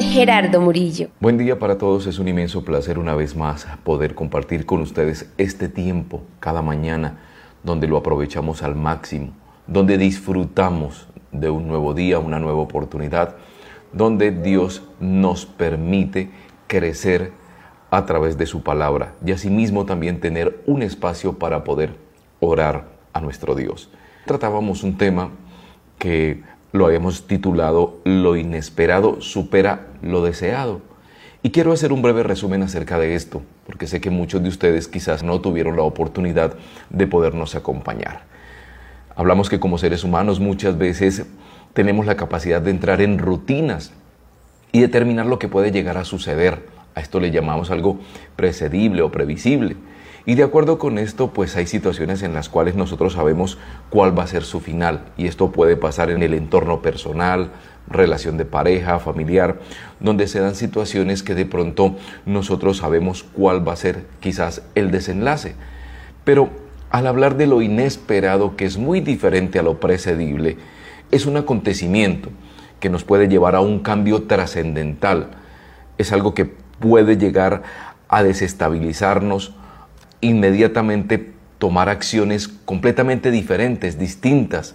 Gerardo Murillo. Buen día para todos, es un inmenso placer una vez más poder compartir con ustedes este tiempo cada mañana donde lo aprovechamos al máximo, donde disfrutamos de un nuevo día, una nueva oportunidad, donde Dios nos permite crecer a través de su palabra y asimismo también tener un espacio para poder orar a nuestro Dios. Tratábamos un tema que lo habíamos titulado Lo inesperado supera lo deseado. Y quiero hacer un breve resumen acerca de esto, porque sé que muchos de ustedes quizás no tuvieron la oportunidad de podernos acompañar. Hablamos que como seres humanos muchas veces tenemos la capacidad de entrar en rutinas y determinar lo que puede llegar a suceder. A esto le llamamos algo precedible o previsible. Y de acuerdo con esto, pues hay situaciones en las cuales nosotros sabemos cuál va a ser su final. Y esto puede pasar en el entorno personal, relación de pareja, familiar, donde se dan situaciones que de pronto nosotros sabemos cuál va a ser quizás el desenlace. Pero al hablar de lo inesperado, que es muy diferente a lo precedible, es un acontecimiento que nos puede llevar a un cambio trascendental. Es algo que puede llegar a desestabilizarnos, inmediatamente tomar acciones completamente diferentes, distintas.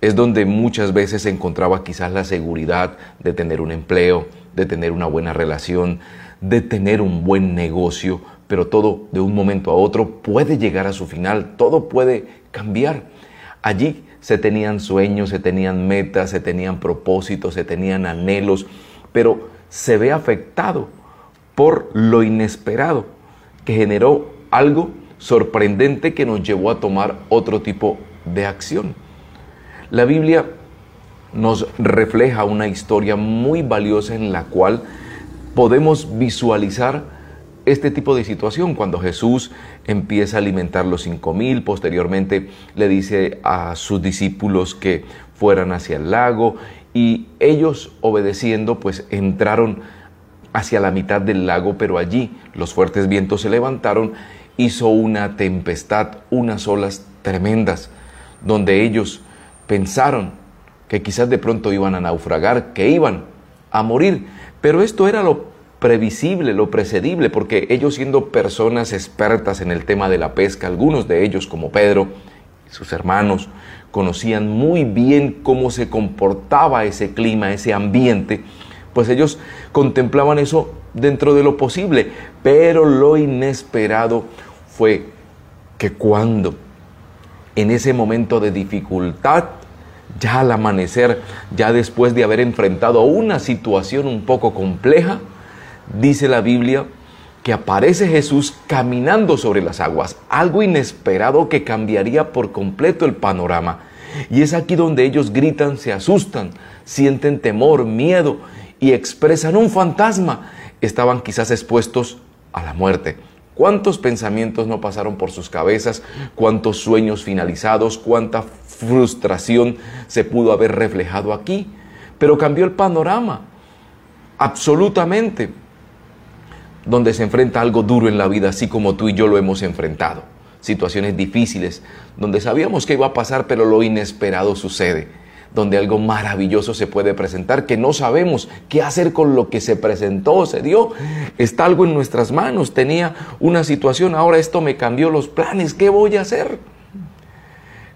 Es donde muchas veces se encontraba quizás la seguridad de tener un empleo, de tener una buena relación, de tener un buen negocio, pero todo de un momento a otro puede llegar a su final, todo puede cambiar. Allí se tenían sueños, se tenían metas, se tenían propósitos, se tenían anhelos, pero se ve afectado por lo inesperado que generó algo sorprendente que nos llevó a tomar otro tipo de acción. La Biblia nos refleja una historia muy valiosa en la cual podemos visualizar este tipo de situación cuando Jesús empieza a alimentar los cinco mil, posteriormente le dice a sus discípulos que fueran hacia el lago y ellos obedeciendo pues entraron hacia la mitad del lago, pero allí los fuertes vientos se levantaron hizo una tempestad, unas olas tremendas, donde ellos pensaron que quizás de pronto iban a naufragar, que iban a morir. Pero esto era lo previsible, lo precedible, porque ellos siendo personas expertas en el tema de la pesca, algunos de ellos como Pedro y sus hermanos, conocían muy bien cómo se comportaba ese clima, ese ambiente, pues ellos contemplaban eso dentro de lo posible, pero lo inesperado fue que cuando en ese momento de dificultad, ya al amanecer, ya después de haber enfrentado una situación un poco compleja, dice la Biblia que aparece Jesús caminando sobre las aguas, algo inesperado que cambiaría por completo el panorama. Y es aquí donde ellos gritan, se asustan, sienten temor, miedo y expresan un fantasma estaban quizás expuestos a la muerte. ¿Cuántos pensamientos no pasaron por sus cabezas? ¿Cuántos sueños finalizados? ¿Cuánta frustración se pudo haber reflejado aquí? Pero cambió el panorama, absolutamente, donde se enfrenta algo duro en la vida, así como tú y yo lo hemos enfrentado. Situaciones difíciles, donde sabíamos que iba a pasar, pero lo inesperado sucede donde algo maravilloso se puede presentar, que no sabemos qué hacer con lo que se presentó, se dio. Está algo en nuestras manos, tenía una situación, ahora esto me cambió los planes, ¿qué voy a hacer?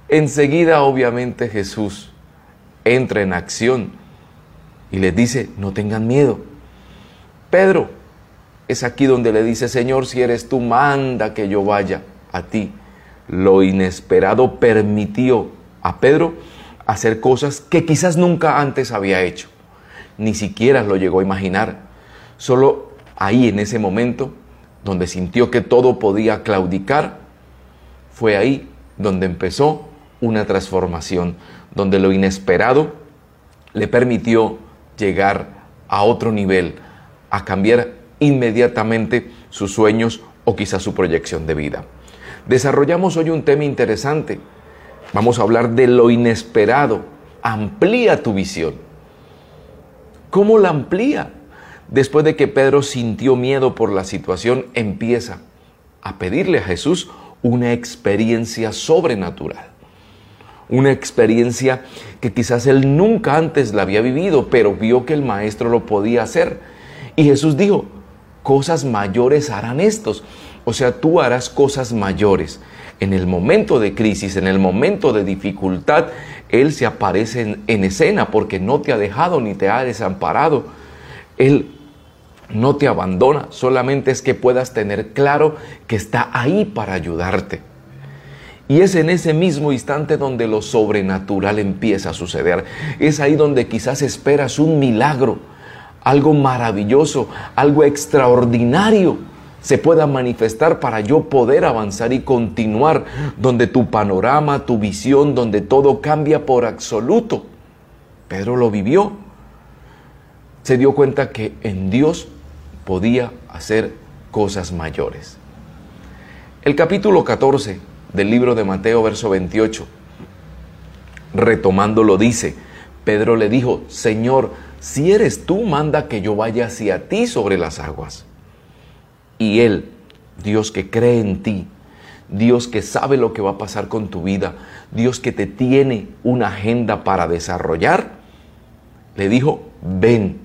Enseguida, obviamente, Jesús entra en acción y les dice, no tengan miedo. Pedro, es aquí donde le dice, Señor, si eres tú, manda que yo vaya a ti. Lo inesperado permitió a Pedro hacer cosas que quizás nunca antes había hecho. Ni siquiera lo llegó a imaginar. Solo ahí en ese momento, donde sintió que todo podía claudicar, fue ahí donde empezó una transformación, donde lo inesperado le permitió llegar a otro nivel, a cambiar inmediatamente sus sueños o quizás su proyección de vida. Desarrollamos hoy un tema interesante Vamos a hablar de lo inesperado. Amplía tu visión. ¿Cómo la amplía? Después de que Pedro sintió miedo por la situación, empieza a pedirle a Jesús una experiencia sobrenatural. una experiencia que quizás él nunca antes la había vivido, pero vio que el maestro lo podía hacer. Y Jesús dijo, cosas mayores harán estos. O sea, tú harás cosas mayores. En el momento de crisis, en el momento de dificultad, Él se aparece en, en escena porque no te ha dejado ni te ha desamparado. Él no te abandona, solamente es que puedas tener claro que está ahí para ayudarte. Y es en ese mismo instante donde lo sobrenatural empieza a suceder. Es ahí donde quizás esperas un milagro, algo maravilloso, algo extraordinario se pueda manifestar para yo poder avanzar y continuar, donde tu panorama, tu visión, donde todo cambia por absoluto. Pedro lo vivió. Se dio cuenta que en Dios podía hacer cosas mayores. El capítulo 14 del libro de Mateo, verso 28. Retomando lo dice, Pedro le dijo, Señor, si eres tú, manda que yo vaya hacia ti sobre las aguas. Y Él, Dios que cree en ti, Dios que sabe lo que va a pasar con tu vida, Dios que te tiene una agenda para desarrollar, le dijo, ven.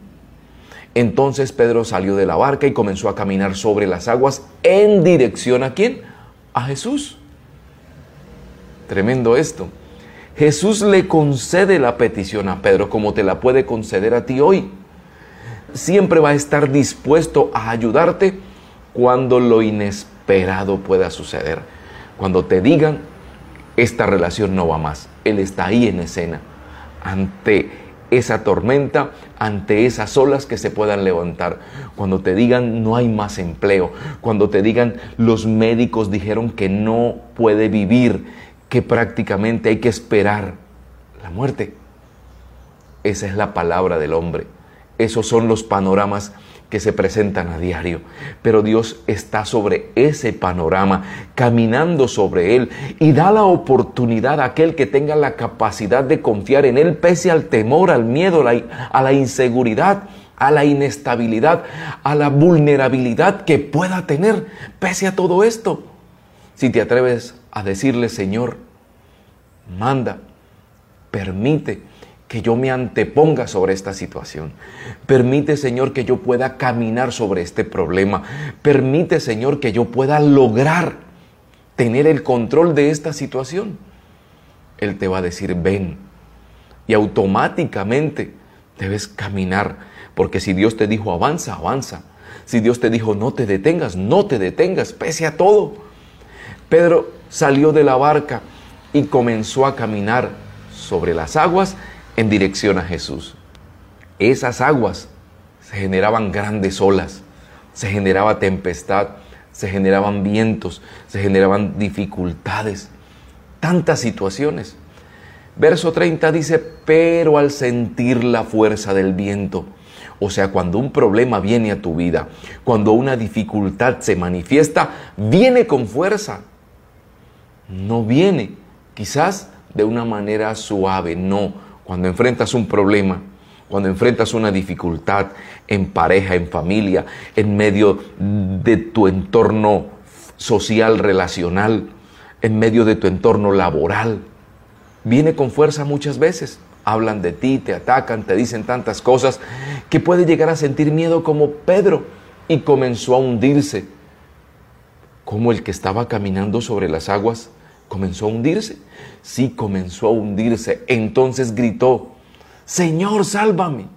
Entonces Pedro salió de la barca y comenzó a caminar sobre las aguas en dirección a quién? A Jesús. Tremendo esto. Jesús le concede la petición a Pedro como te la puede conceder a ti hoy. Siempre va a estar dispuesto a ayudarte cuando lo inesperado pueda suceder. Cuando te digan, esta relación no va más. Él está ahí en escena. Ante esa tormenta, ante esas olas que se puedan levantar. Cuando te digan no hay más empleo. Cuando te digan los médicos dijeron que no puede vivir que prácticamente hay que esperar la muerte. Esa es la palabra del hombre. Esos son los panoramas que se presentan a diario. Pero Dios está sobre ese panorama, caminando sobre él y da la oportunidad a aquel que tenga la capacidad de confiar en él pese al temor, al miedo, a la inseguridad, a la inestabilidad, a la vulnerabilidad que pueda tener pese a todo esto. Si te atreves a decirle, Señor, manda, permite que yo me anteponga sobre esta situación. Permite, Señor, que yo pueda caminar sobre este problema. Permite, Señor, que yo pueda lograr tener el control de esta situación. Él te va a decir, ven. Y automáticamente debes caminar. Porque si Dios te dijo, avanza, avanza. Si Dios te dijo, no te detengas, no te detengas, pese a todo. Pedro salió de la barca y comenzó a caminar sobre las aguas en dirección a Jesús. Esas aguas se generaban grandes olas, se generaba tempestad, se generaban vientos, se generaban dificultades, tantas situaciones. Verso 30 dice, pero al sentir la fuerza del viento, o sea, cuando un problema viene a tu vida, cuando una dificultad se manifiesta, viene con fuerza no viene quizás de una manera suave, no. Cuando enfrentas un problema, cuando enfrentas una dificultad en pareja, en familia, en medio de tu entorno social, relacional, en medio de tu entorno laboral, viene con fuerza muchas veces. Hablan de ti, te atacan, te dicen tantas cosas que puede llegar a sentir miedo como Pedro y comenzó a hundirse como el que estaba caminando sobre las aguas comenzó a hundirse. Sí, comenzó a hundirse. Entonces gritó, Señor, sálvame.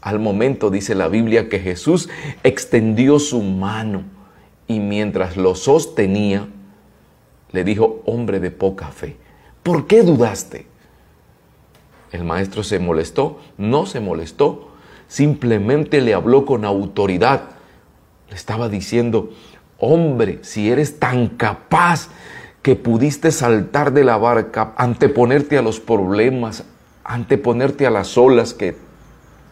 Al momento dice la Biblia que Jesús extendió su mano y mientras lo sostenía, le dijo, hombre de poca fe, ¿por qué dudaste? El maestro se molestó, no se molestó, simplemente le habló con autoridad. Le estaba diciendo, hombre, si eres tan capaz que pudiste saltar de la barca, anteponerte a los problemas, anteponerte a las olas que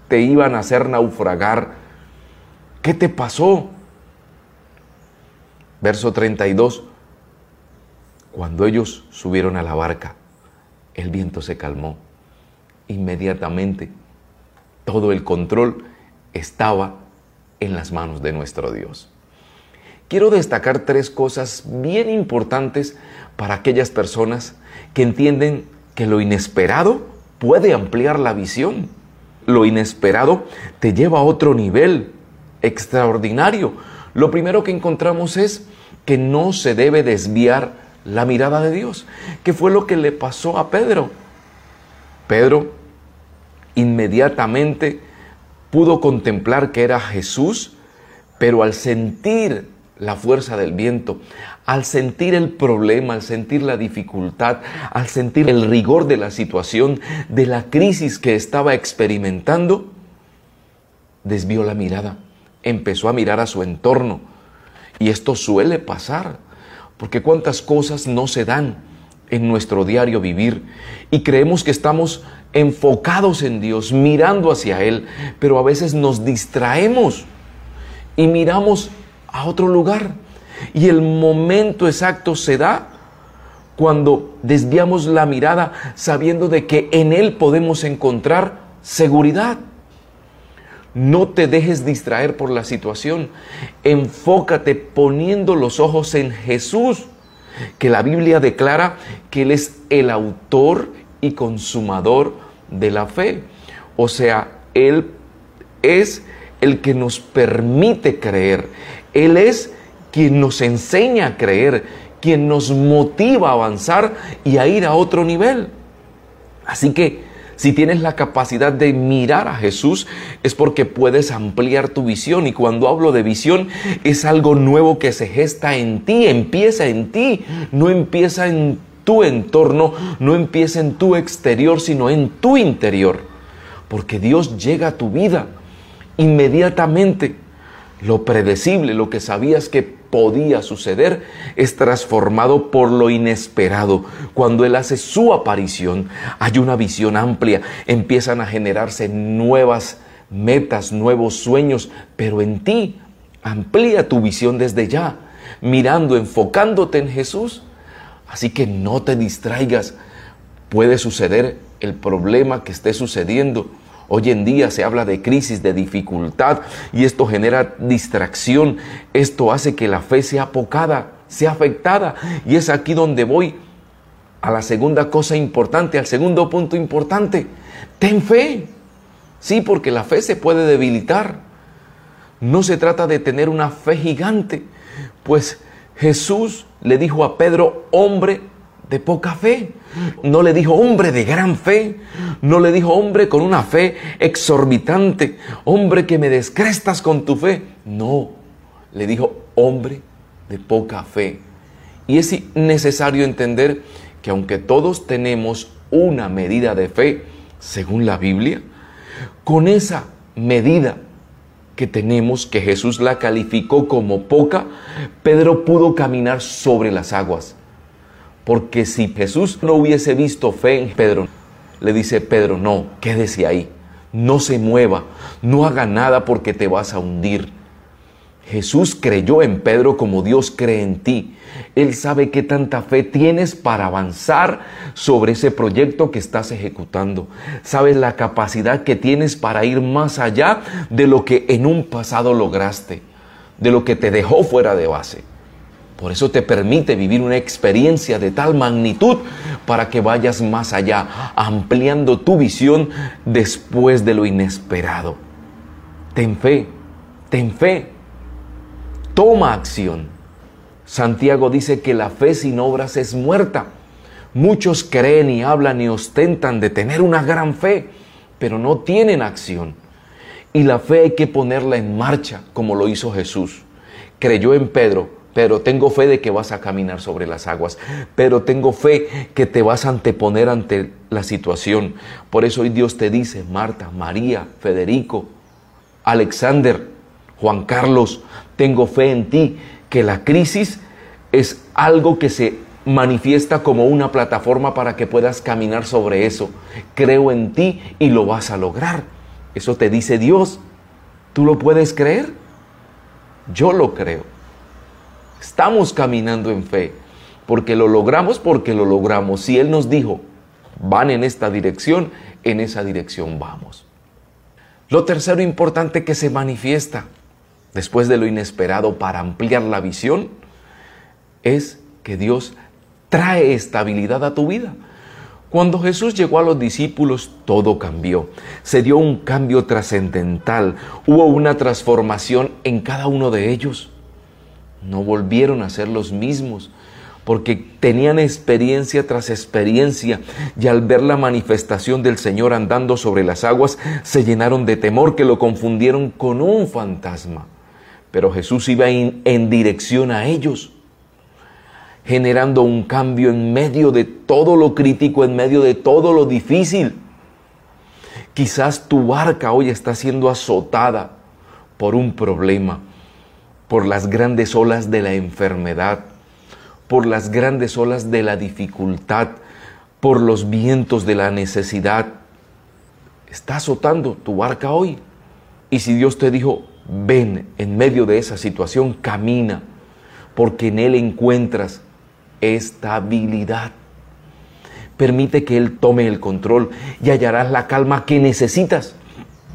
te iban a hacer naufragar. ¿Qué te pasó? Verso 32. Cuando ellos subieron a la barca, el viento se calmó. Inmediatamente todo el control estaba en las manos de nuestro Dios. Quiero destacar tres cosas bien importantes para aquellas personas que entienden que lo inesperado puede ampliar la visión. Lo inesperado te lleva a otro nivel extraordinario. Lo primero que encontramos es que no se debe desviar la mirada de Dios, que fue lo que le pasó a Pedro. Pedro inmediatamente pudo contemplar que era Jesús, pero al sentir la fuerza del viento, al sentir el problema, al sentir la dificultad, al sentir el rigor de la situación, de la crisis que estaba experimentando, desvió la mirada, empezó a mirar a su entorno. Y esto suele pasar, porque cuántas cosas no se dan en nuestro diario vivir y creemos que estamos enfocados en Dios, mirando hacia Él, pero a veces nos distraemos y miramos a otro lugar. Y el momento exacto se da cuando desviamos la mirada sabiendo de que en Él podemos encontrar seguridad. No te dejes distraer por la situación. Enfócate poniendo los ojos en Jesús, que la Biblia declara que Él es el autor y consumador de la fe. O sea, Él es el que nos permite creer. Él es quien nos enseña a creer, quien nos motiva a avanzar y a ir a otro nivel. Así que si tienes la capacidad de mirar a Jesús es porque puedes ampliar tu visión y cuando hablo de visión es algo nuevo que se gesta en ti, empieza en ti, no empieza en tu entorno, no empieza en tu exterior, sino en tu interior. Porque Dios llega a tu vida inmediatamente lo predecible, lo que sabías que podía suceder, es transformado por lo inesperado. Cuando Él hace su aparición, hay una visión amplia, empiezan a generarse nuevas metas, nuevos sueños, pero en ti amplía tu visión desde ya, mirando, enfocándote en Jesús. Así que no te distraigas. Puede suceder el problema que esté sucediendo Hoy en día se habla de crisis, de dificultad y esto genera distracción. Esto hace que la fe sea apocada, sea afectada. Y es aquí donde voy a la segunda cosa importante, al segundo punto importante. Ten fe. Sí, porque la fe se puede debilitar. No se trata de tener una fe gigante, pues Jesús le dijo a Pedro, hombre de poca fe. No le dijo hombre de gran fe. No le dijo hombre con una fe exorbitante. Hombre que me descrestas con tu fe. No. Le dijo hombre de poca fe. Y es necesario entender que aunque todos tenemos una medida de fe, según la Biblia, con esa medida que tenemos, que Jesús la calificó como poca, Pedro pudo caminar sobre las aguas. Porque si Jesús no hubiese visto fe en Pedro, le dice Pedro, no, quédese ahí, no se mueva, no haga nada porque te vas a hundir. Jesús creyó en Pedro como Dios cree en ti. Él sabe qué tanta fe tienes para avanzar sobre ese proyecto que estás ejecutando. Sabes la capacidad que tienes para ir más allá de lo que en un pasado lograste, de lo que te dejó fuera de base. Por eso te permite vivir una experiencia de tal magnitud para que vayas más allá, ampliando tu visión después de lo inesperado. Ten fe, ten fe, toma acción. Santiago dice que la fe sin obras es muerta. Muchos creen y hablan y ostentan de tener una gran fe, pero no tienen acción. Y la fe hay que ponerla en marcha, como lo hizo Jesús. Creyó en Pedro, pero tengo fe de que vas a caminar sobre las aguas, pero tengo fe que te vas a anteponer ante la situación. Por eso hoy Dios te dice, Marta, María, Federico, Alexander, Juan Carlos, tengo fe en ti, que la crisis es algo que se manifiesta como una plataforma para que puedas caminar sobre eso. Creo en ti y lo vas a lograr. Eso te dice Dios. ¿Tú lo puedes creer? Yo lo creo. Estamos caminando en fe, porque lo logramos, porque lo logramos. Si Él nos dijo, van en esta dirección, en esa dirección vamos. Lo tercero importante que se manifiesta después de lo inesperado para ampliar la visión, es que Dios trae estabilidad a tu vida. Cuando Jesús llegó a los discípulos, todo cambió. Se dio un cambio trascendental. Hubo una transformación en cada uno de ellos. No volvieron a ser los mismos porque tenían experiencia tras experiencia y al ver la manifestación del Señor andando sobre las aguas, se llenaron de temor que lo confundieron con un fantasma. Pero Jesús iba en, dirección a ellos generando un cambio en medio de todo lo crítico, en medio de todo lo difícil. Quizás tu barca hoy está siendo azotada por un problema, por las grandes olas de la enfermedad, por las grandes olas de la dificultad, por los vientos de la necesidad. Está azotando tu barca hoy. Y si Dios te dijo, ven en medio de esa situación, camina, porque en Él encuentras estabilidad. Permite que Él tome el control y hallarás la calma que necesitas.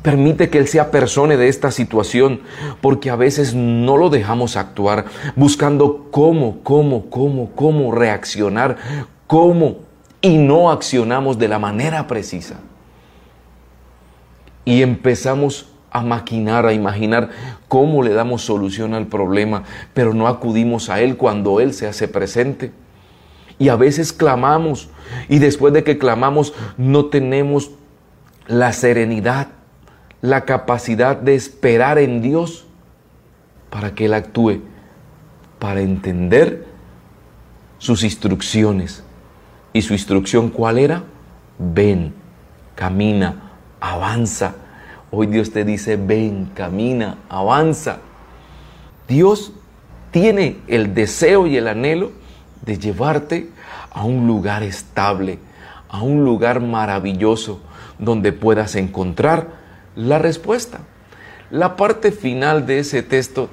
Permite que Él sea persona de esta situación, porque a veces no lo dejamos actuar buscando cómo, cómo, cómo, cómo reaccionar, cómo, y no accionamos de la manera precisa. Y empezamos a maquinar, a imaginar cómo le damos solución al problema, pero no acudimos a Él cuando Él se hace presente. Y a veces clamamos y después de que clamamos no tenemos la serenidad, la capacidad de esperar en Dios para que Él actúe, para entender sus instrucciones. ¿Y su instrucción cuál era? Ven, camina, avanza Hoy Dios te dice, ven, camina, avanza. Dios tiene el deseo y el anhelo de llevarte a un lugar estable, a un lugar maravilloso donde puedas encontrar la respuesta. La parte final de ese texto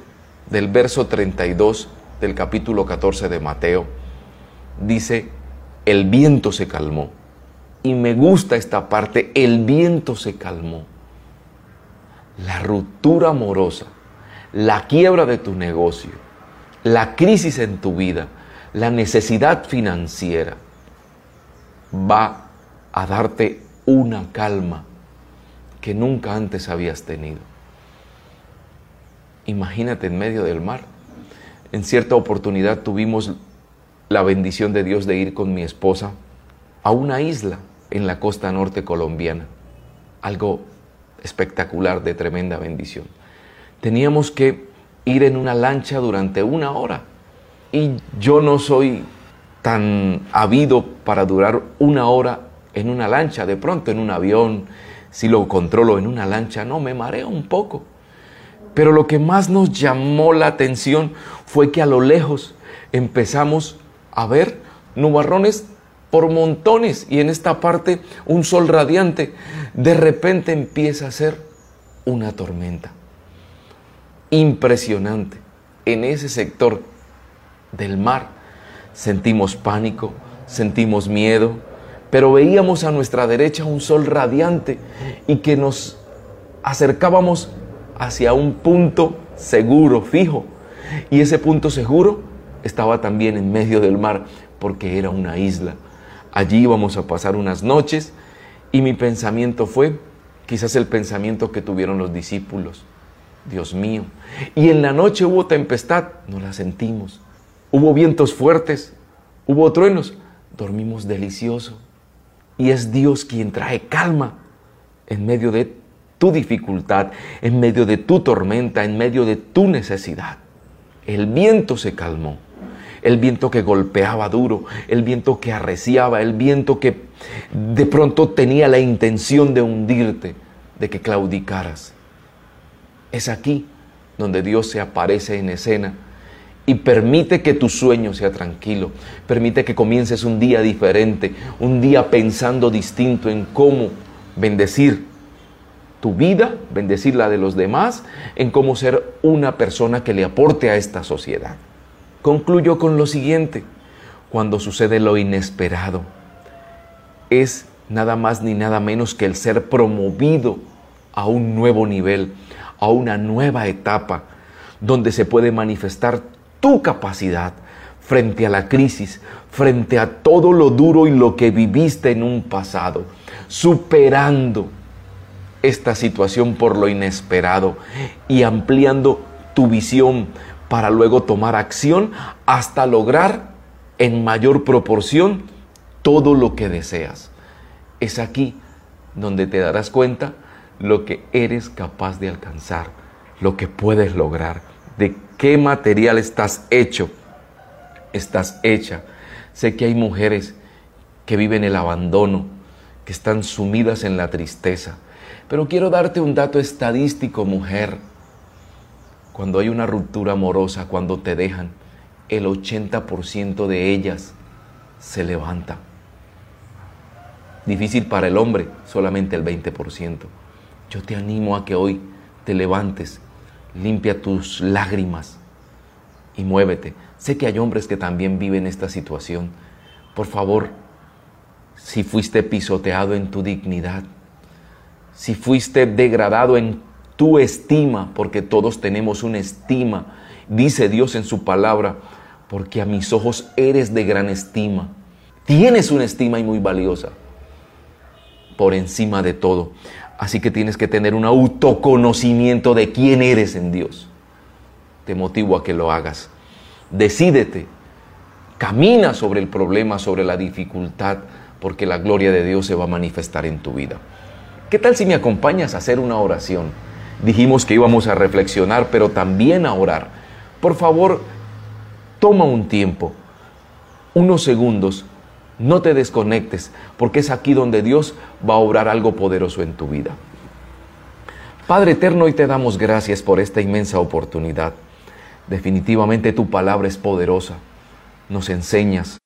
del verso 32 del capítulo 14 de Mateo dice, el viento se calmó. Y me gusta esta parte, el viento se calmó la ruptura amorosa, la quiebra de tu negocio, la crisis en tu vida, la necesidad financiera, va a darte una calma que nunca antes habías tenido. Imagínate en medio del mar. En cierta oportunidad tuvimos la bendición de Dios de ir con mi esposa a una isla en la costa norte colombiana. Algo espectacular, de tremenda bendición. Teníamos que ir en una lancha durante una hora. Y yo no soy tan habido para durar una hora en una lancha. De pronto en un avión, si lo controlo en una lancha, no, me mareo un poco. Pero lo que más nos llamó la atención fue que a lo lejos empezamos a ver nubarrones por montones y en esta parte un sol radiante, de repente empieza a ser una tormenta. Impresionante. En ese sector del mar sentimos pánico, sentimos miedo, pero veíamos a nuestra derecha un sol radiante y que nos acercábamos hacia un punto seguro, fijo. Y ese punto seguro estaba también en medio del mar porque era una isla Allí íbamos a pasar unas noches y mi pensamiento fue quizás el pensamiento que tuvieron los discípulos. Dios mío. Y en la noche hubo tempestad, no la sentimos. Hubo vientos fuertes, hubo truenos, dormimos delicioso. Y es Dios quien trae calma en medio de tu dificultad, en medio de tu tormenta, en medio de tu necesidad. El viento se calmó el viento que golpeaba duro, el viento que arreciaba, el viento que de pronto tenía la intención de hundirte, de que claudicaras. Es aquí donde Dios se aparece en escena y permite que tu sueño sea tranquilo, permite que comiences un día diferente, un día pensando distinto en cómo bendecir tu vida, bendecir la de los demás, en cómo ser una persona que le aporte a esta sociedad. Concluyo con lo siguiente, cuando sucede lo inesperado, es nada más ni nada menos que el ser promovido a un nuevo nivel, a una nueva etapa, donde se puede manifestar tu capacidad frente a la crisis, frente a todo lo duro y lo que viviste en un pasado, superando esta situación por lo inesperado y ampliando tu visión para luego tomar acción hasta lograr en mayor proporción todo lo que deseas. Es aquí donde te darás cuenta lo que eres capaz de alcanzar, lo que puedes lograr, qué material estás hecho, estás hecha. Sé que hay mujeres que viven el abandono, que están sumidas en la tristeza. Pero quiero darte un dato estadístico, mujer. Cuando hay una ruptura amorosa, cuando te dejan, el 80% de ellas se levanta. Difícil para el hombre, solamente el 20%. Yo te animo a que hoy te levantes, limpia tus lágrimas y muévete. Sé que hay hombres que también viven esta situación. Por favor, si fuiste pisoteado en tu dignidad, si fuiste degradado en tu estima, porque todos tenemos una estima, dice Dios en su palabra, porque a mis ojos eres de gran estima. Tienes una estima y muy valiosa por encima de todo. Así que tienes que tener un autoconocimiento de quién eres en Dios. Te motivo a que lo hagas. Decídete. Camina sobre el problema, sobre la dificultad, porque la gloria de Dios se va a manifestar en tu vida. ¿Qué tal si me acompañas a hacer una oración? Dijimos que íbamos a reflexionar, pero también a orar. Por favor, toma un tiempo, unos segundos, no te desconectes, porque es aquí donde Dios va a obrar algo poderoso en tu vida. Padre eterno, hoy te damos gracias por esta inmensa oportunidad. Definitivamente tu palabra es poderosa. Nos enseñas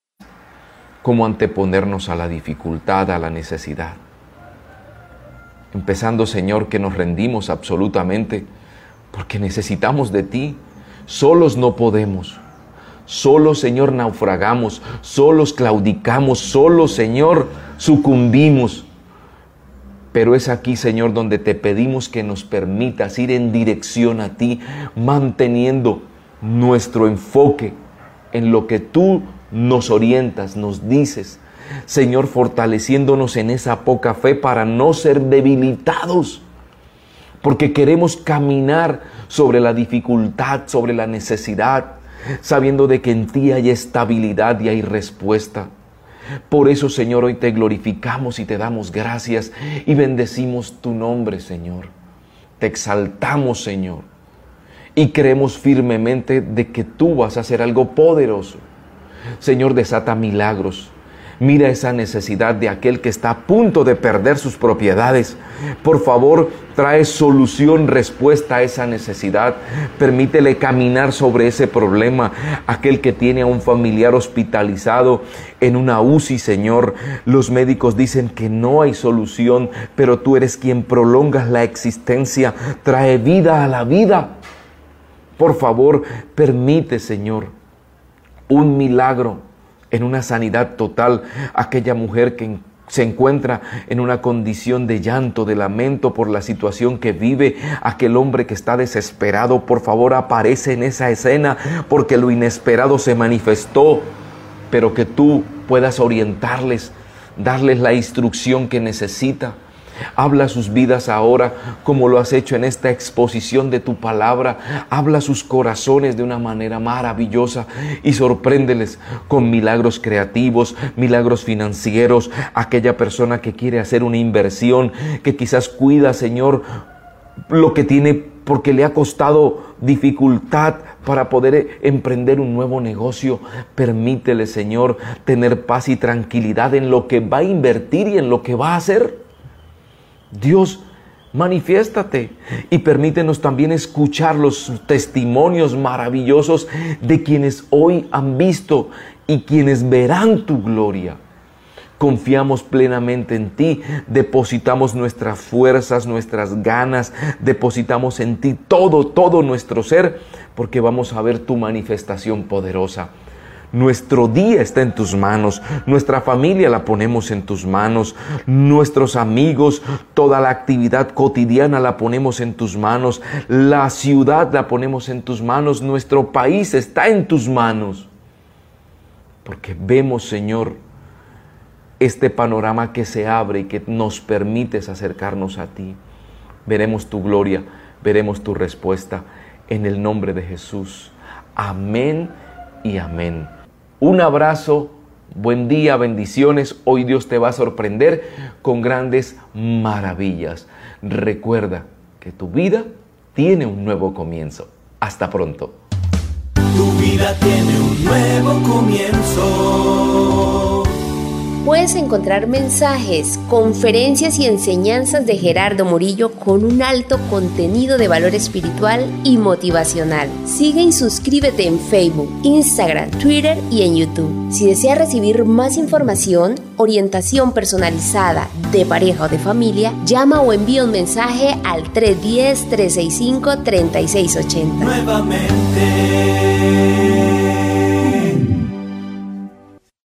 cómo anteponernos a la dificultad, a la necesidad. Empezando, Señor, que nos rendimos absolutamente porque necesitamos de ti. Solos no podemos. Solos, Señor, naufragamos, solos claudicamos, solos, Señor, sucumbimos. Pero es aquí, Señor, donde te pedimos que nos permitas ir en dirección a ti, manteniendo nuestro enfoque en lo que tú nos orientas, nos dices. Señor, fortaleciéndonos en esa poca fe para no ser debilitados, porque queremos caminar sobre la dificultad, sobre la necesidad, sabiendo de que en ti hay estabilidad y hay respuesta. Por eso, Señor, hoy te glorificamos y te damos gracias y bendecimos tu nombre, Señor. Te exaltamos, Señor. Y creemos firmemente de que tú vas a hacer algo poderoso. Señor, desata milagros. Mira esa necesidad de aquel que está a punto de perder sus propiedades. Por favor, trae solución, respuesta a esa necesidad. Permítele caminar sobre ese problema. Aquel que tiene a un familiar hospitalizado en una UCI, Señor. Los médicos dicen que no hay solución, pero tú eres quien prolongas la existencia. Trae vida a la vida. Por favor, permite, Señor, un milagro en una sanidad total, aquella mujer que se encuentra en una condición de llanto, de lamento por la situación que vive, aquel hombre que está desesperado, por favor aparece en esa escena porque lo inesperado se manifestó, pero que tú puedas orientarles, darles la instrucción que necesita. Habla sus vidas ahora como lo has hecho en esta exposición de tu palabra. Habla sus corazones de una manera maravillosa y sorpréndeles con milagros creativos, milagros financieros. Aquella persona que quiere hacer una inversión, que quizás cuida, Señor, lo que tiene porque le ha costado dificultad para poder emprender un nuevo negocio. Permítele, Señor, tener paz y tranquilidad en lo que va a invertir y en lo que va a hacer. Dios, manifiéstate y permítenos también escuchar los testimonios maravillosos de quienes hoy han visto y quienes verán tu gloria. Confiamos plenamente en ti, depositamos nuestras fuerzas, nuestras ganas, depositamos en ti todo, todo nuestro ser, porque vamos a ver tu manifestación poderosa. Nuestro día está en tus manos, nuestra familia la ponemos en tus manos, nuestros amigos, toda la actividad cotidiana la ponemos en tus manos, la ciudad la ponemos en tus manos, nuestro país está en tus manos. Porque vemos, Señor, este panorama que se abre y que nos permites acercarnos a ti. Veremos tu gloria, veremos tu respuesta en el nombre de Jesús. Amén y amén. Un abrazo, buen día, bendiciones. Hoy Dios te va a sorprender con grandes maravillas. Recuerda que tu vida tiene un nuevo comienzo. Hasta pronto. Tu vida tiene un nuevo comienzo puedes encontrar mensajes, conferencias y enseñanzas de Gerardo Murillo con un alto contenido de valor espiritual y motivacional. Sigue y suscríbete en Facebook, Instagram, Twitter y en YouTube. Si deseas recibir más información, orientación personalizada de pareja o de familia, llama o envía un mensaje al 310-365-3680. Nuevamente